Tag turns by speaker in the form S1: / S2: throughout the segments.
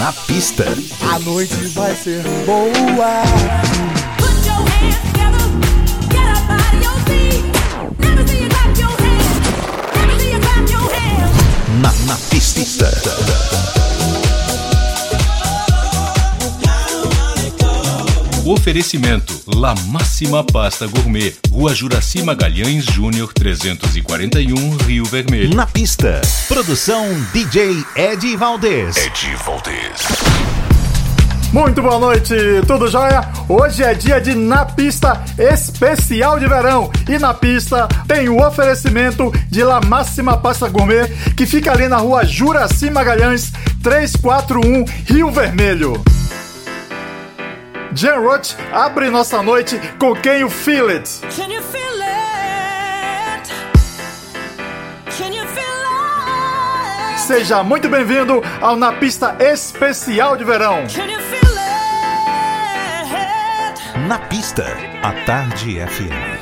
S1: Na pista.
S2: A noite vai ser boa.
S3: Oferecimento La Máxima Pasta Gourmet, Rua Juraci Magalhães Júnior 341, Rio Vermelho.
S1: Na pista. Produção DJ Ed Valdez.
S3: Ed Valdez.
S2: Muito boa noite, tudo jóia? Hoje é dia de Na Pista especial de verão. E na pista tem o oferecimento de La Máxima Pasta Gourmet, que fica ali na rua Juraci Magalhães 341, Rio Vermelho. Jan Roth abre nossa noite com quem o Feel It.
S4: Can you feel it? Can you feel it?
S2: Seja muito bem-vindo ao Na Pista especial de verão.
S4: Can you feel it?
S1: Na pista. A Tarde FM.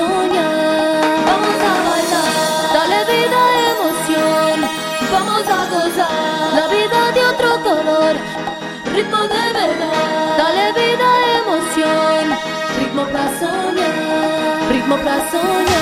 S5: Vamos a bailar, dale vida, emoción, vamos a gozar. La vida de otro color, ritmo de verdad. Dale vida, emoción, ritmo para soñar, ritmo para soñar.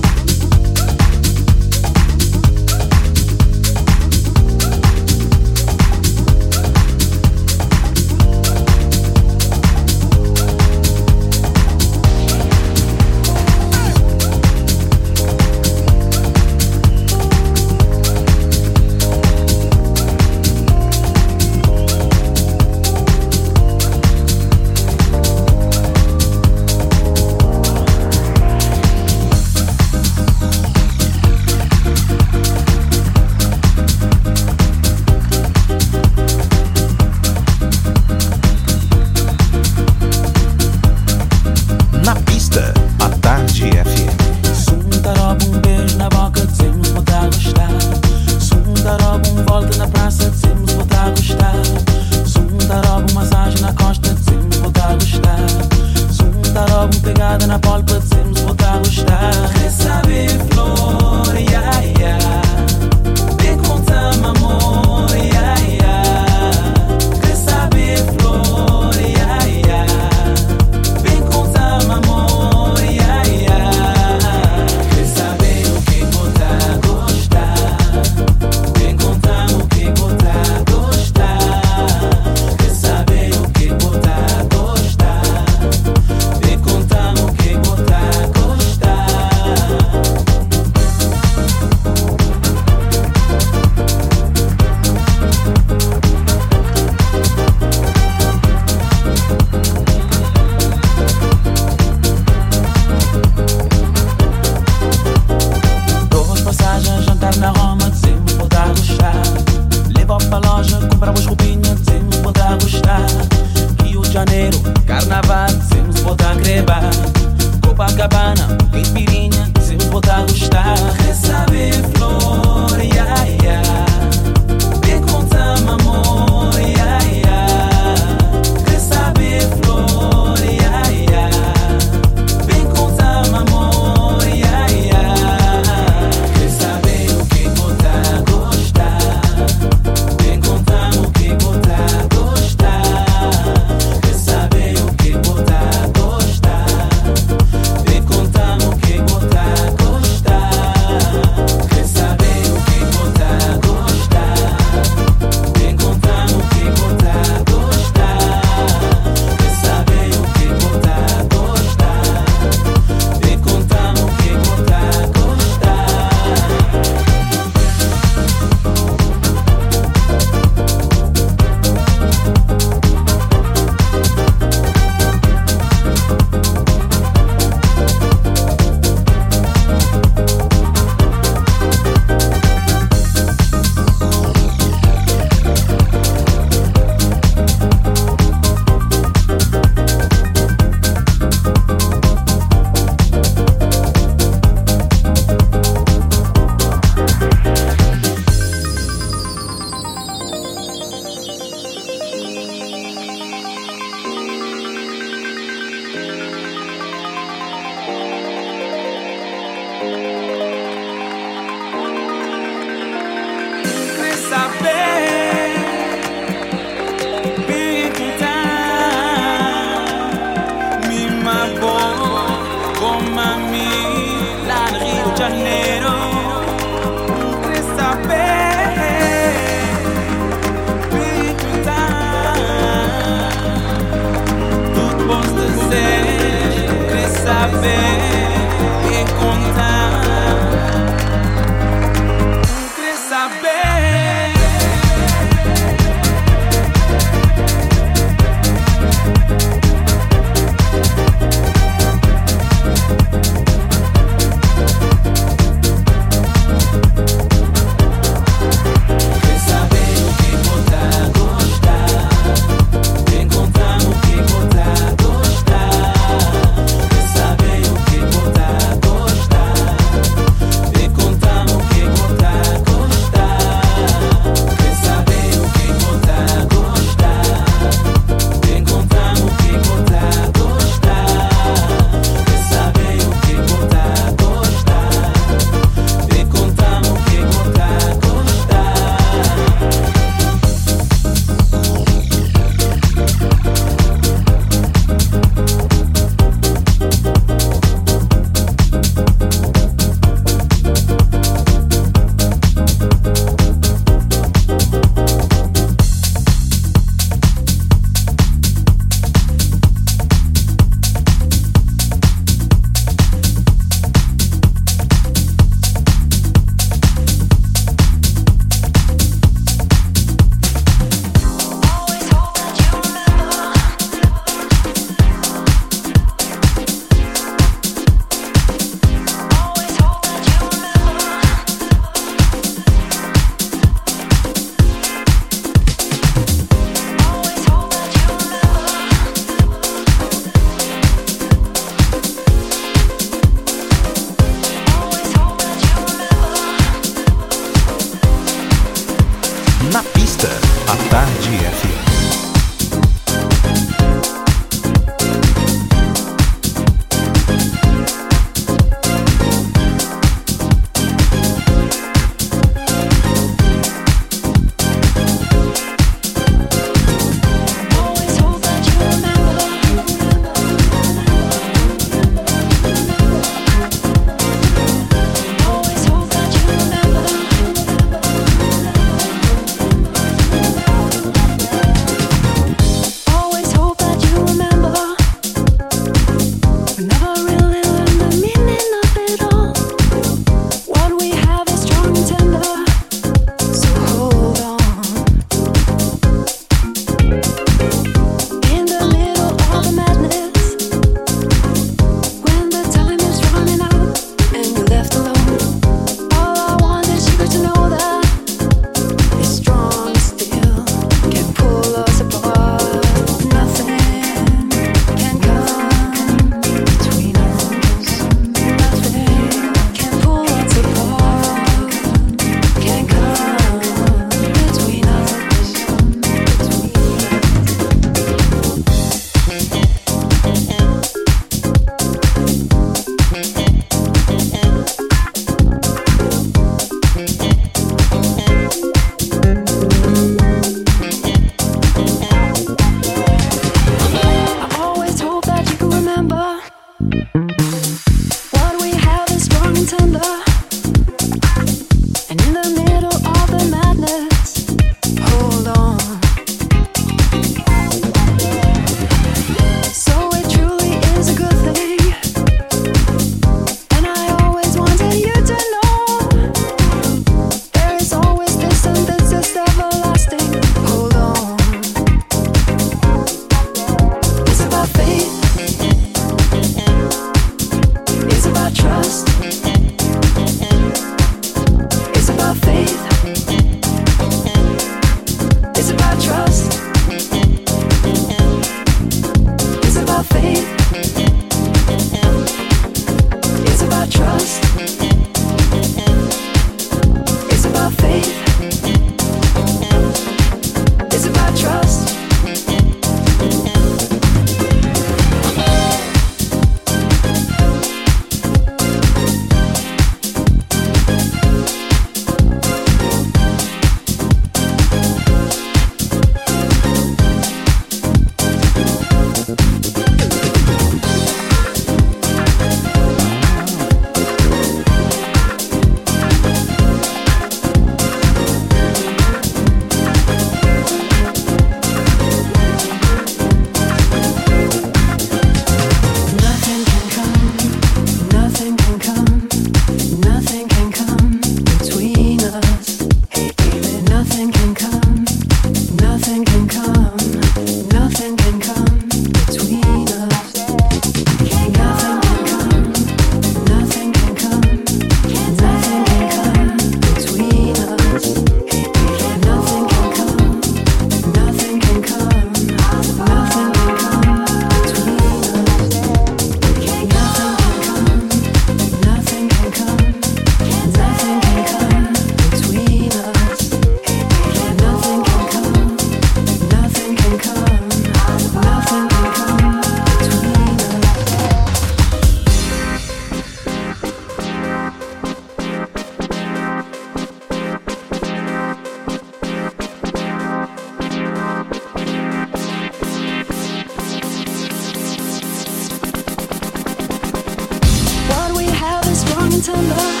S6: Na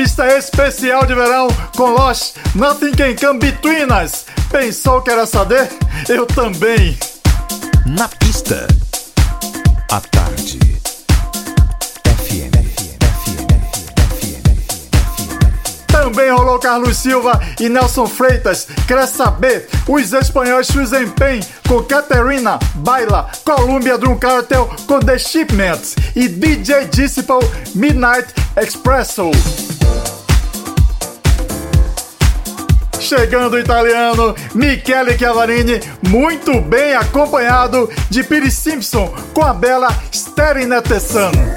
S6: pista especial de verão com Lost Nothing Can Come Between Us. Pensou que era saber? Eu também.
S1: Na pista. À tarde.
S6: Também rolou Carlos Silva e Nelson Freitas. Quer saber? Os espanhóis Susan Pen com Caterina Baila, Columbia Drum Cartel com The Shipments e DJ Disciple Midnight Expresso. Chegando o italiano Michele Chiavarini, muito bem acompanhado de Piri Simpson com a bela Sterinete Sun.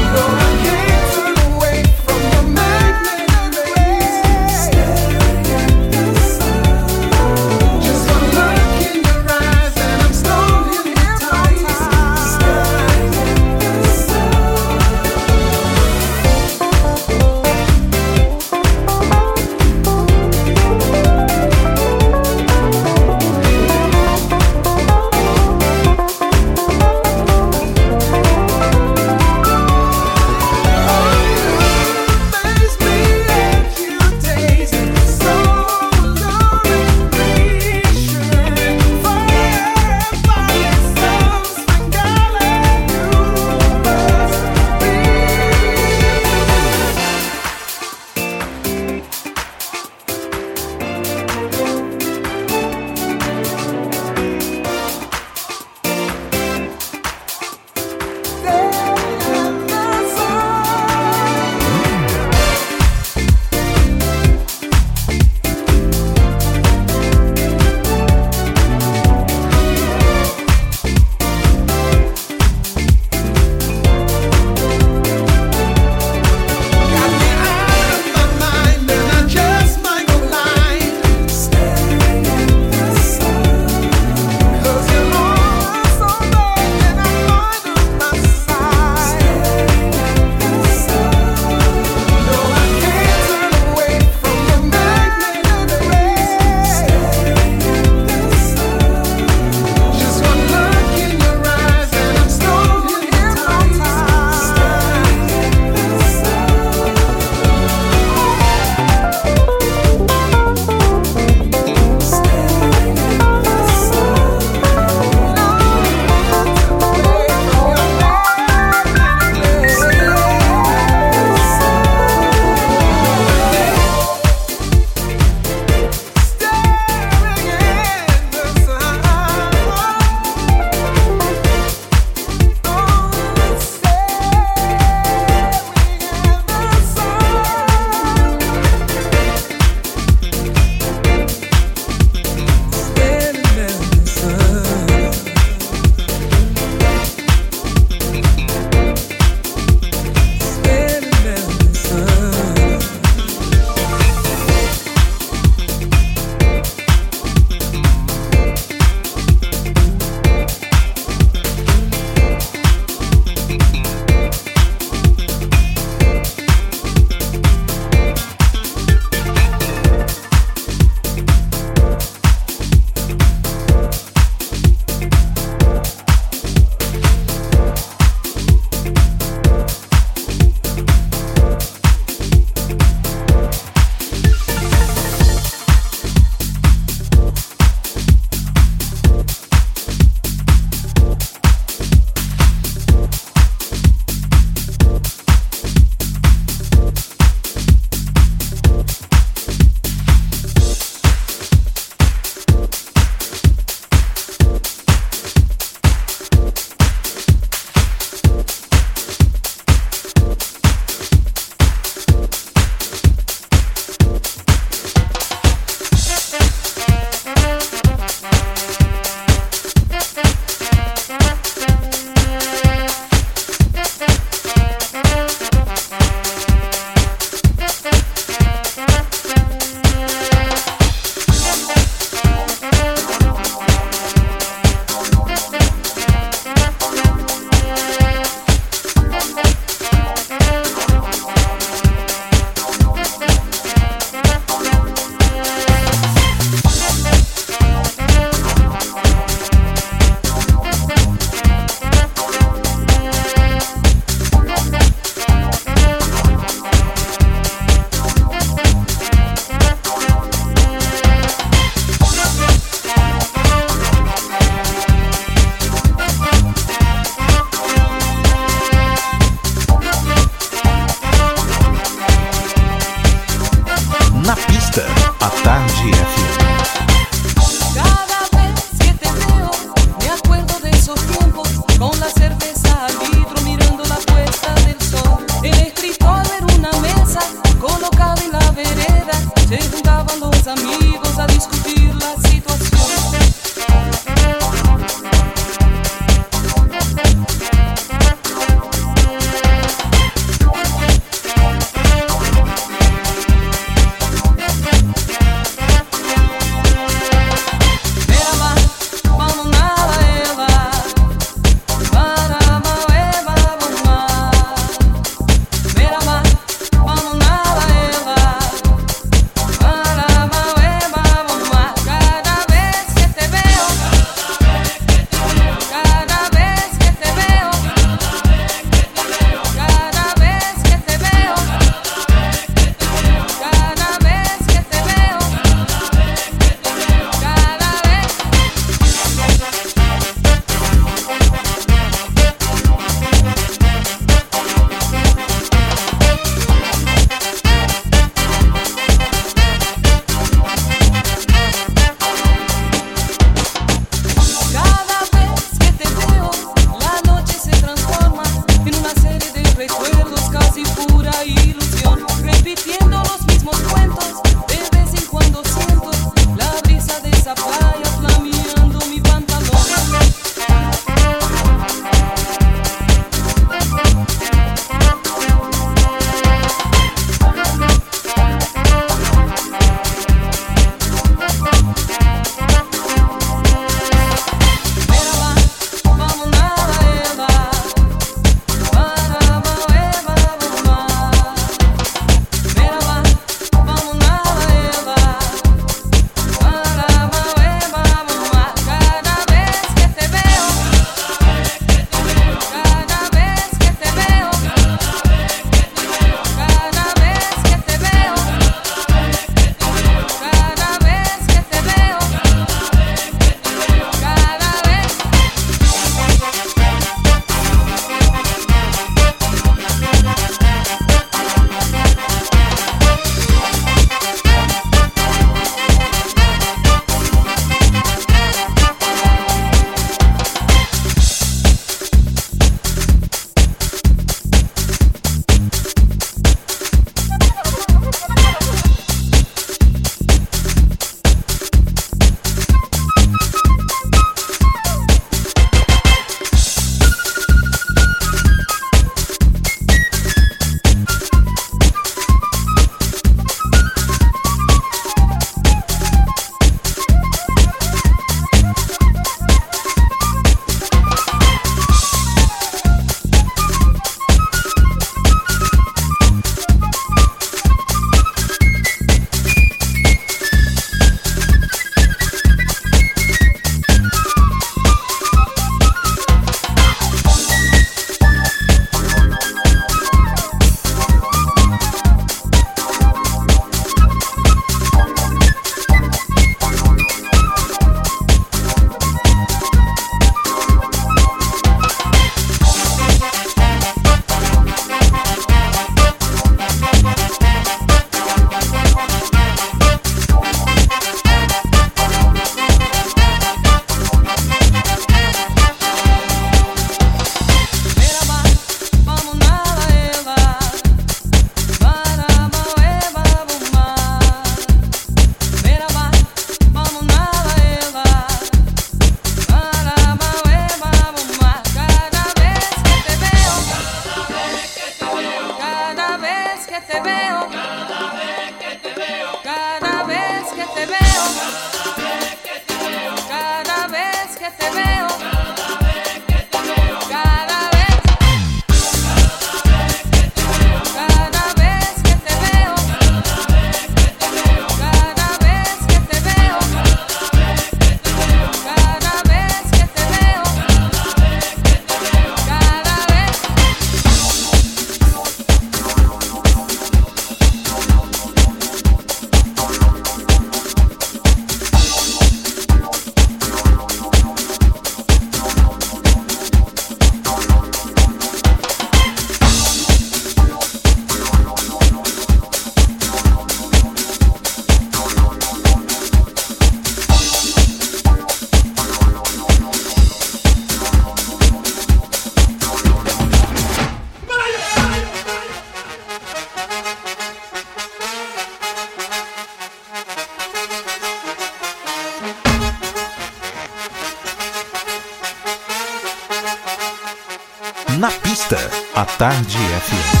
S7: Tarde FM.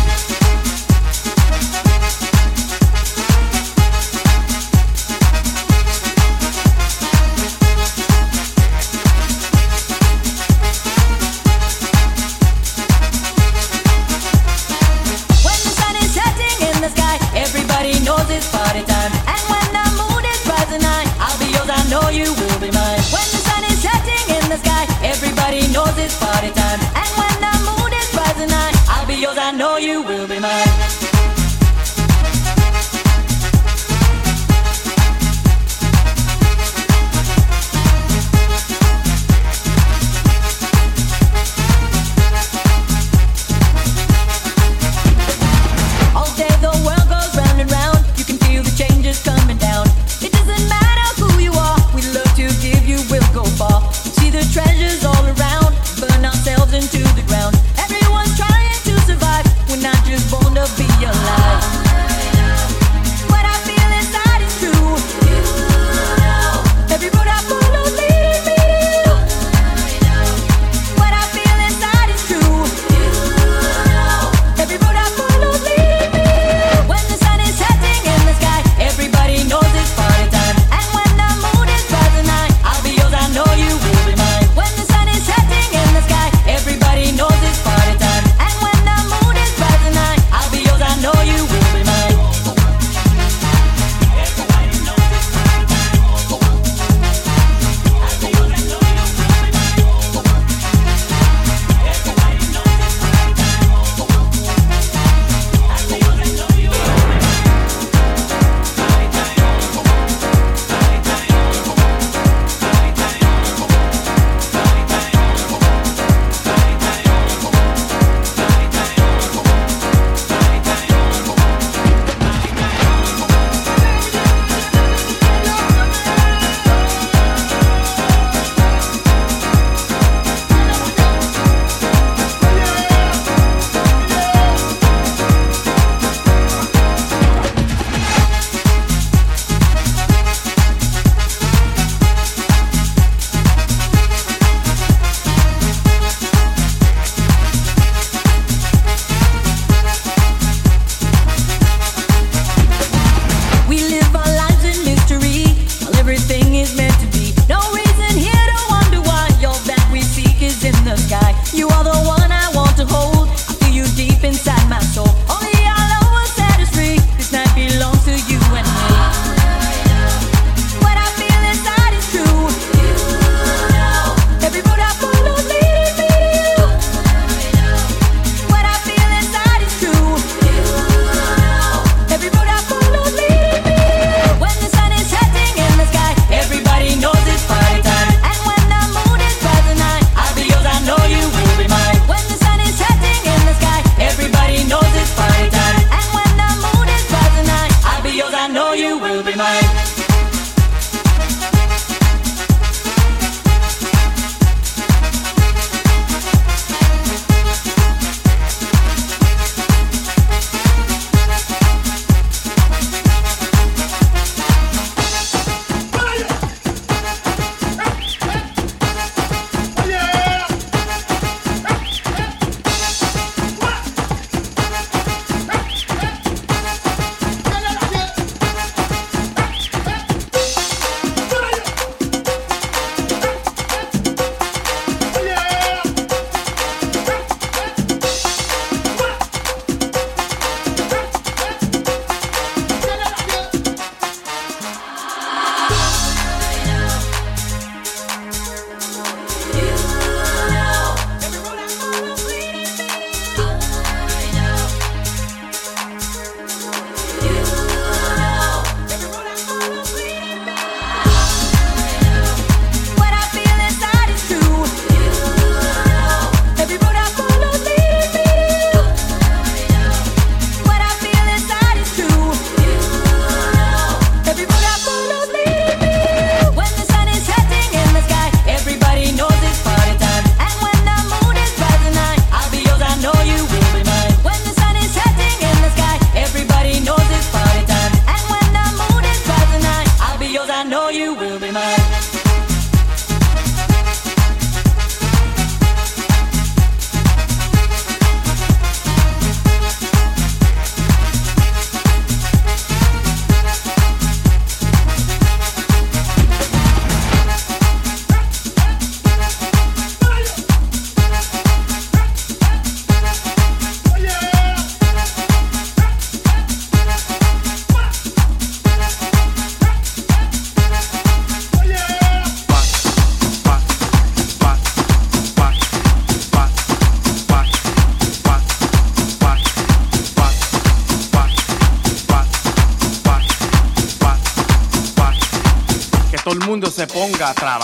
S8: Got Alcatraz.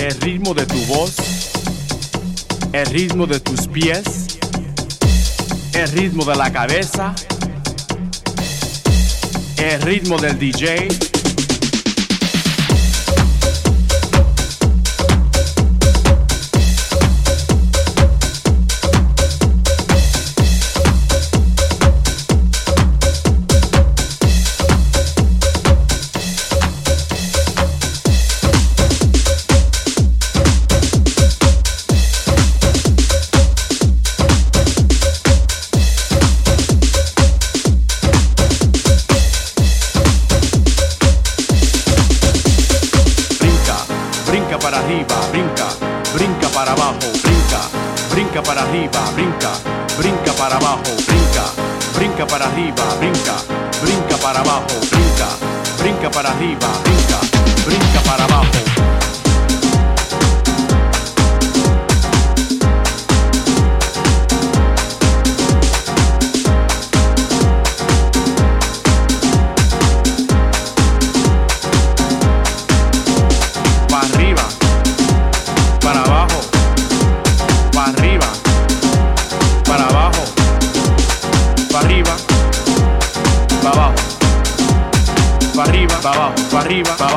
S8: Se ponga a trabajar. de tus pies, el ritmo de la cabeza, el ritmo del DJ. para abajo, brinca, brinca para arriba, brinca, brinca para abajo, brinca, brinca para arriba, brinca, brinca para
S9: abajo, brinca, brinca para arriba, brinca, brinca para abajo.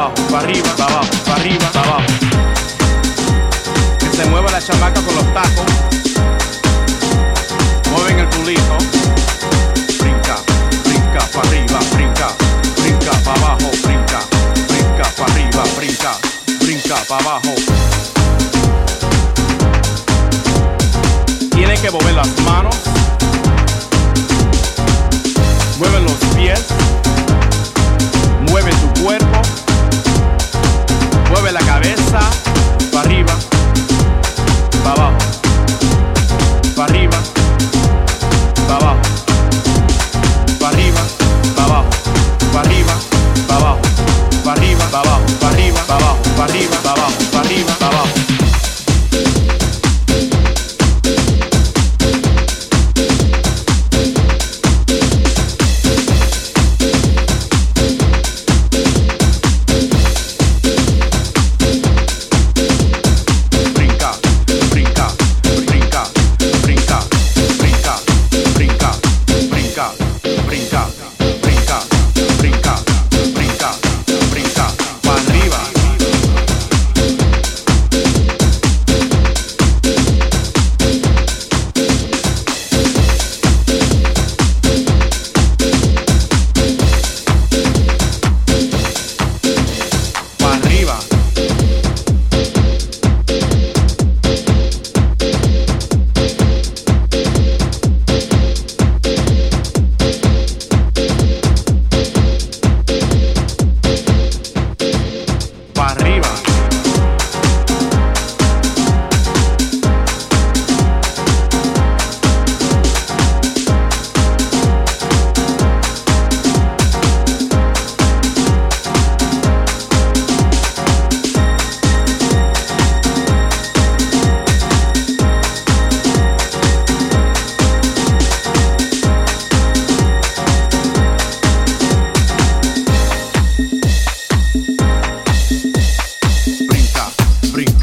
S9: abajo, para arriba, para abajo, para arriba, para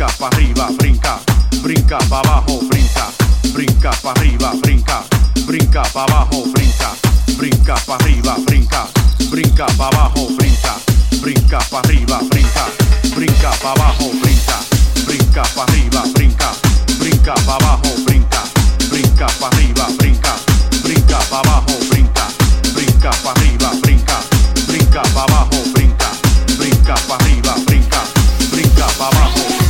S9: brinca pa abajo, brinca, brinca pa arriba, brinca, brinca pa abajo, brinca, brinca pa arriba, brinca, brinca pa abajo, brinca, brinca pa arriba, brinca, brinca pa abajo, brinca, brinca pa arriba, brinca, brinca pa abajo, brinca, brinca pa arriba, brinca, brinca pa abajo, brinca, brinca pa arriba, brinca, brinca pa abajo, brinca, brinca pa arriba, brinca, brinca pa abajo.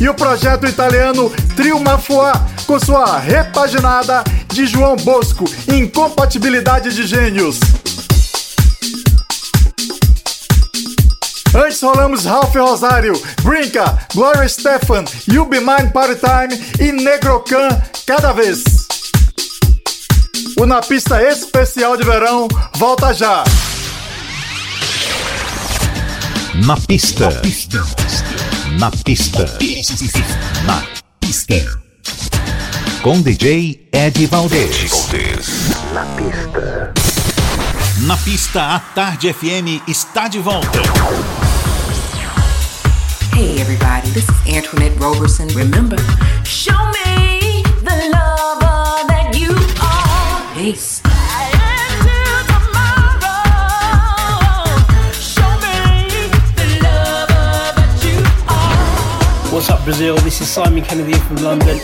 S10: E
S2: o projeto italiano Trio Mafuá com sua repaginada de João Bosco, Incompatibilidade de Gênios. Antes rolamos Ralph Rosário, Brinca, Gloria Stefan, You Be Mine Party Time e Negrocan cada vez. O Na Pista Especial de Verão volta já.
S11: Na pista. Na pista. Na pista. Com DJ Ed Valdez. Na pista. Na pista, a Tarde FM está de volta.
S12: Hey everybody, this is Antoinette Roberson. Remember, show me
S13: Brazil? This is Simon Kennedy from London.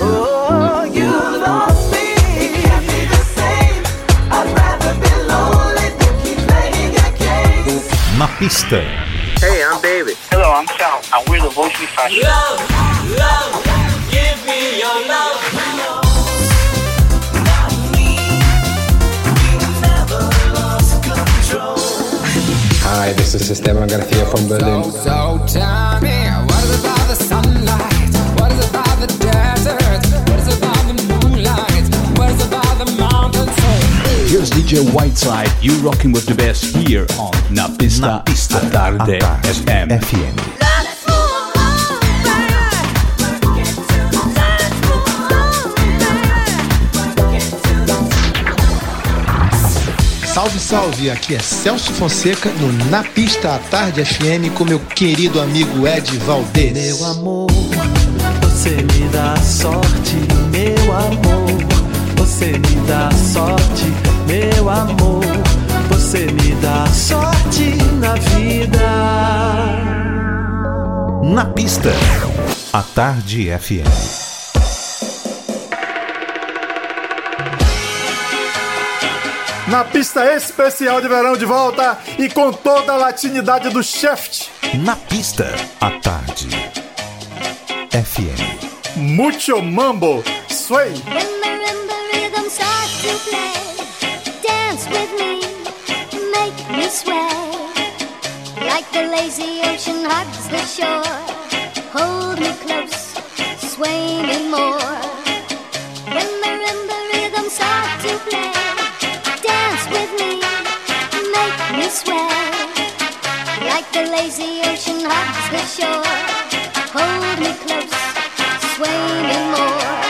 S11: Na pista.
S14: Hey, I'm David. Hello, I'm Sal, and we're the Voice We Fashion.
S15: Hi, this is Esteban Garcia from Berlin.
S16: So tell me, what is about the sunlight?
S17: Here's DJ Whiteside, you rocking with the best here on Na Pista,
S11: Na pista,
S17: a Tarde
S11: a Tarde
S17: FM.
S11: FM.
S18: Salve, salve! Aqui é Celso Fonseca no Na Pista à Tarde FM com meu querido amigo Ed Valdez.
S19: Meu amor, você me dá sorte, meu amor. Você me dá sorte, meu você me dá sorte na vida.
S1: Na pista, a Tarde FM.
S2: Na pista especial de verão de volta e com toda a latinidade do Shaft.
S1: Na pista, a Tarde FM.
S2: Mucho Mambo, Sway.
S20: When marimba rhythm starts to play, dance with me, make me sway. Like the lazy ocean hugs the shore, hold me close, sway me more. When marimba rhythm starts to play, dance with me, make me sway. Like the lazy ocean hugs the shore, hold me close, ways way more.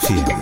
S1: 是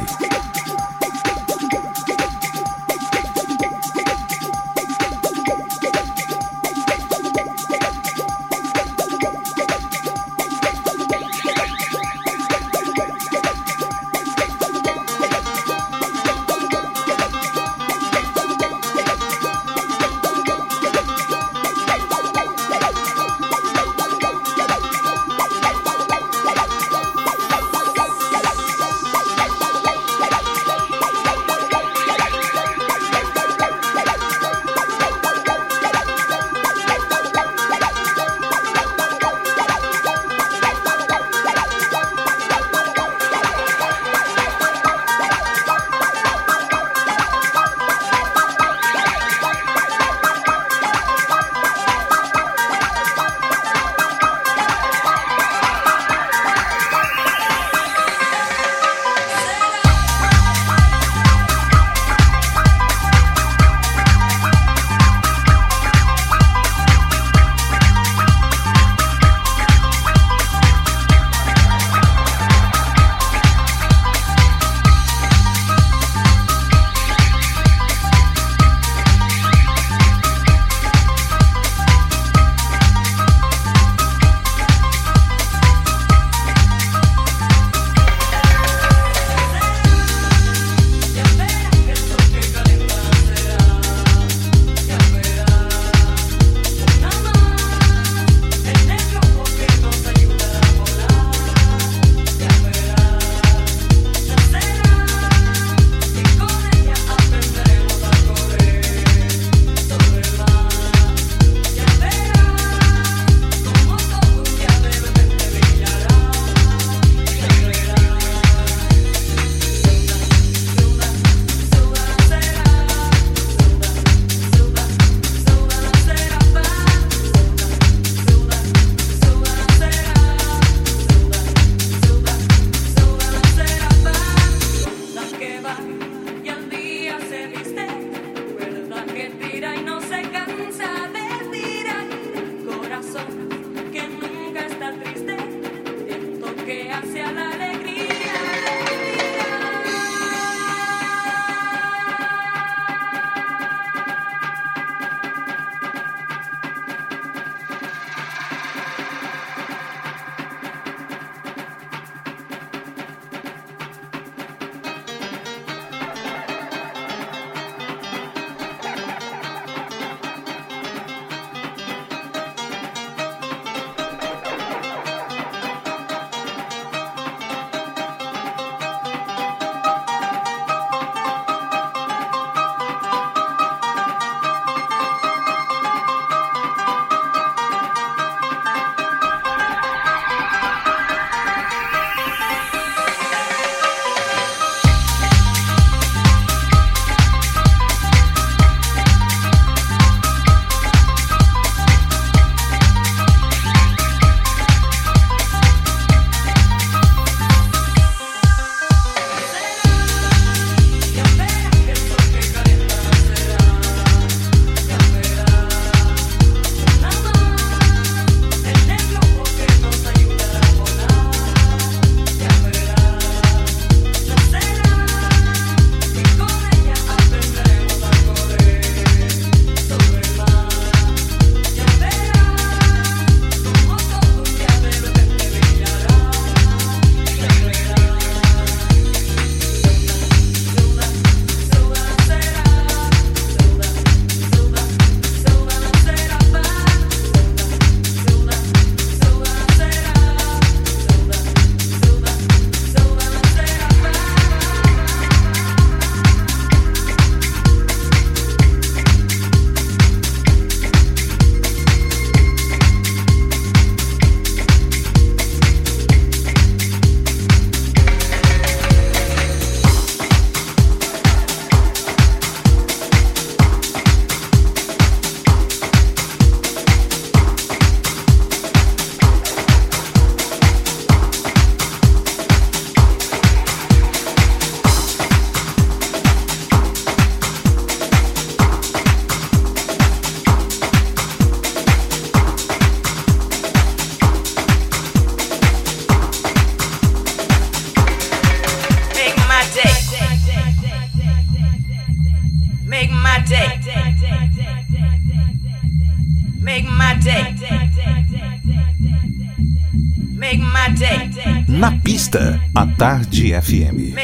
S1: a Tarde FM.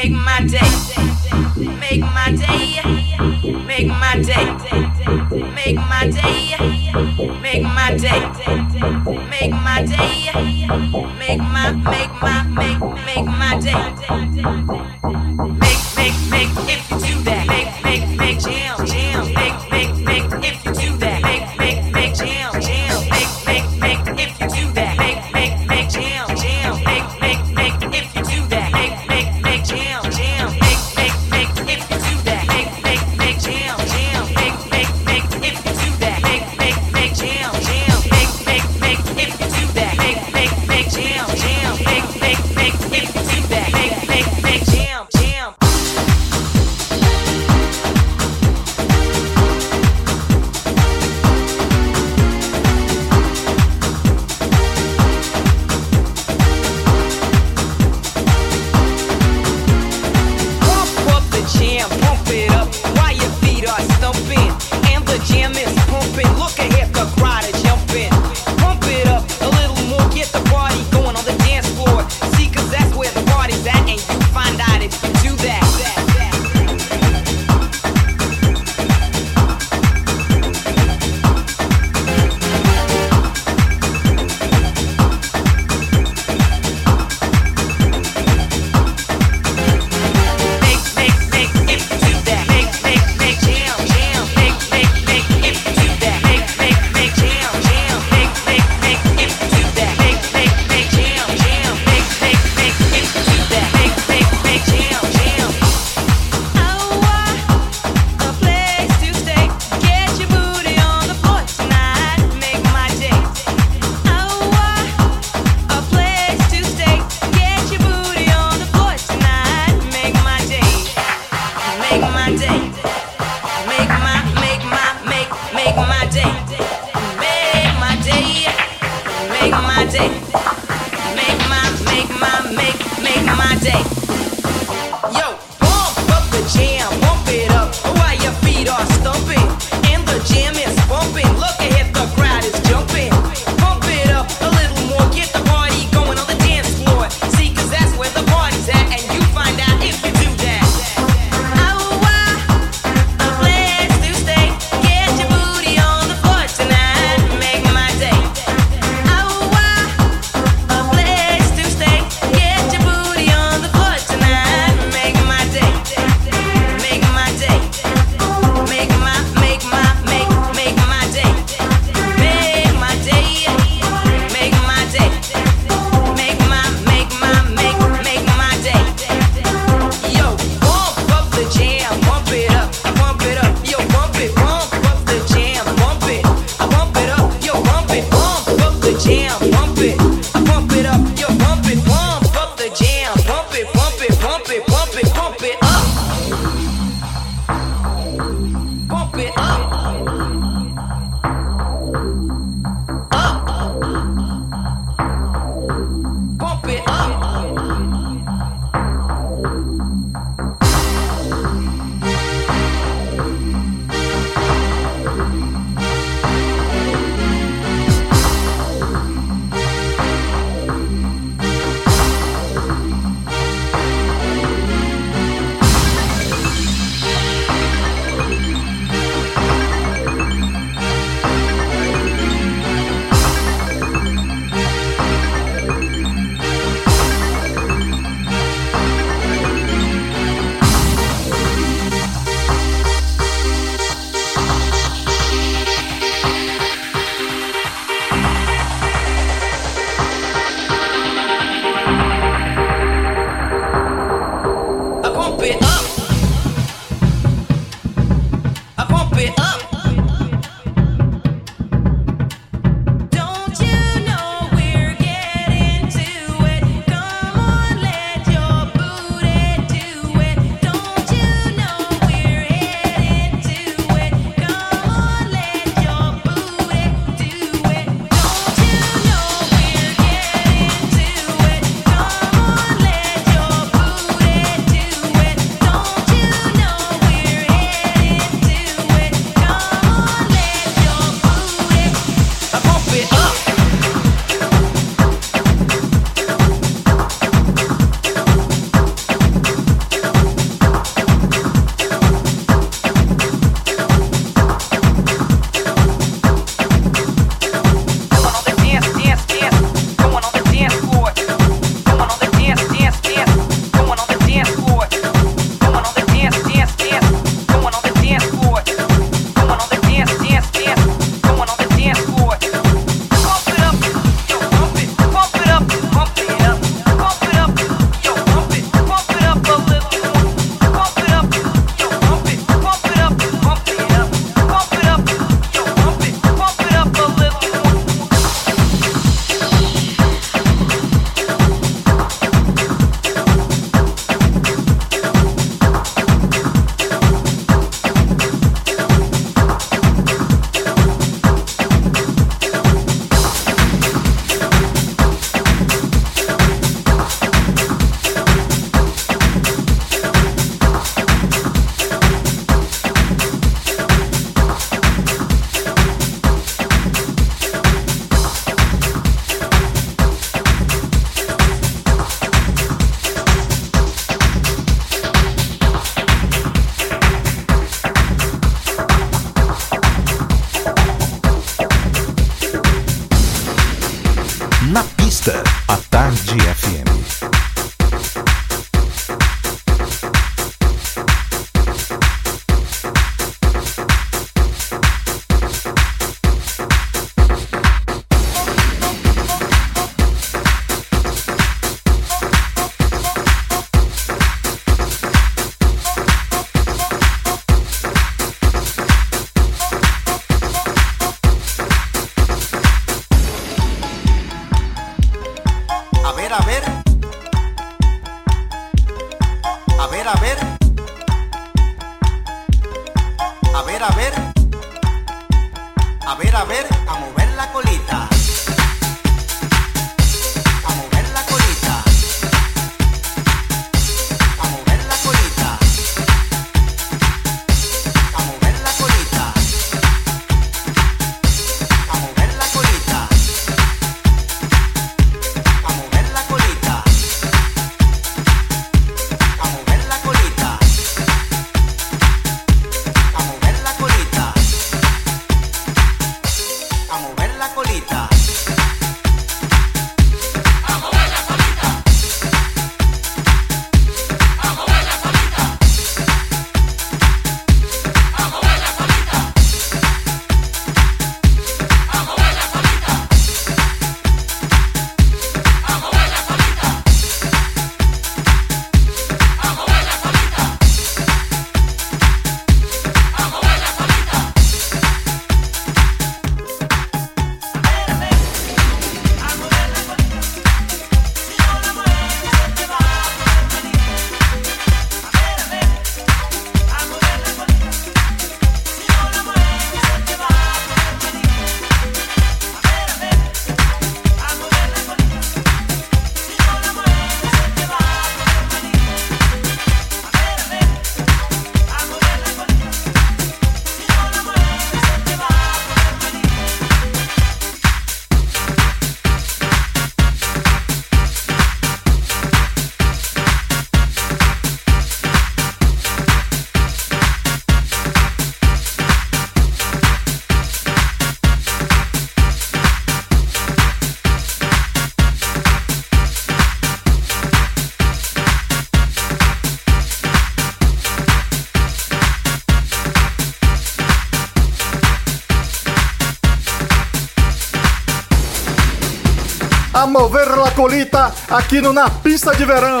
S21: Aqui no Na Pista de Verão.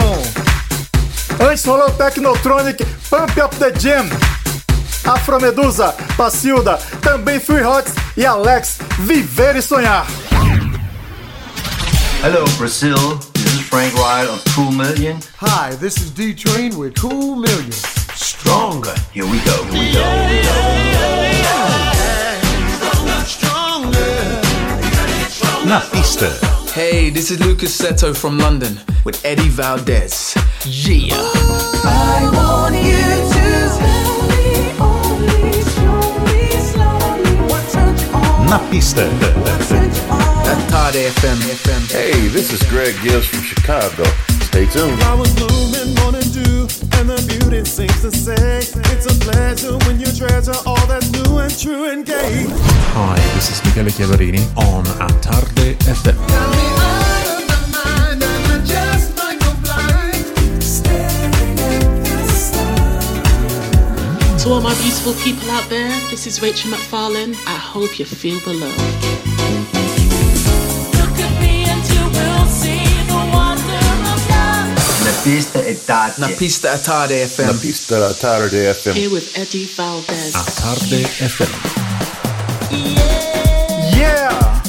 S21: Antes rolou Technotronic, Pump Up the Jam. Afromedusa, Pacilda, também Free Hots e Alex, Viver e Sonhar.
S22: Hello, Brazil. This is Frank Wright of Cool Million.
S23: Hi, this is D Train with Cool Million.
S22: Stronger. Here we go. Here we go. Here we go.
S1: Na pista,
S24: Hey, this is Lucas Seto from London with Eddie Valdez. Yeah.
S25: I want you to slowly, only slowly, slowly. What turns you on?
S1: na pista.
S24: At Tarde FM.
S26: Hey, this is Greg Gibbs from Chicago. Stay tuned.
S19: I was blooming morning dew, and the beauty seems to say it's a pleasure when you treasure all that's new and true and gay.
S6: Hi, this is Michele Chiavarini on A Tarde FM.
S27: To all my beautiful people out there, this is Rachel McFarlane. I hope you feel the love.
S22: Pista è tarde.
S24: Na pista a Tarde FM.
S26: Na pista a Tarde FM.
S27: Here with Eddie Valdez.
S6: A Tarde FM.
S21: Yeah!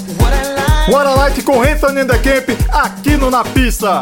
S21: What I Like com Anthony and the Camp aqui no Na Pista.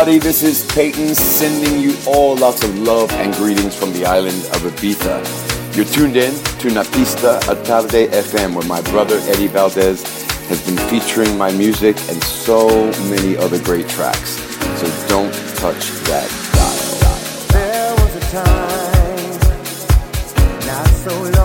S28: Everybody? This is Peyton sending you all lots of love and greetings from the island of Ibiza. You're tuned in to Napista Atarde FM, where my brother Eddie Valdez has been featuring my music and so many other great tracks. So don't touch that dial.
S19: There was a time, not so long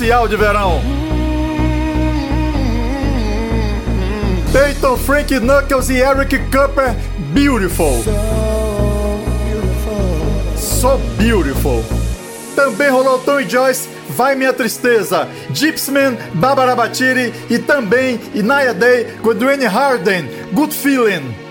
S2: especial de verão. Peyton, Frank Knuckles e Eric Cooper, Beautiful. So Beautiful. Também rolou Tom e Joyce, Vai Minha Tristeza, Gypsyman, Barbara Batiri e também Inaya Day com Dwayne Harden, Good Feeling.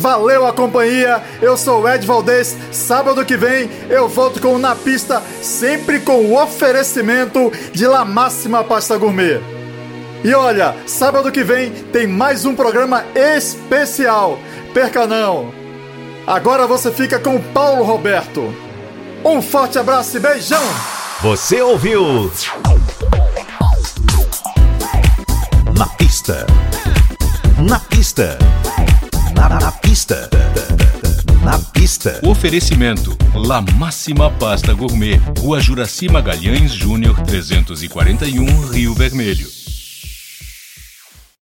S2: Valeu a companhia, eu sou o Ed Valdez. Sábado que vem eu volto com o Na Pista, sempre com o oferecimento de La Máxima Pasta Gourmet. E olha, sábado que vem tem mais um programa especial. Perca não! Agora você fica com o Paulo Roberto. Um forte abraço e beijão!
S1: Você ouviu? Na pista. Na pista.
S3: Oferecimento: La Máxima Pasta Gourmet, Rua Juraci Magalhães Júnior 341, Rio Vermelho.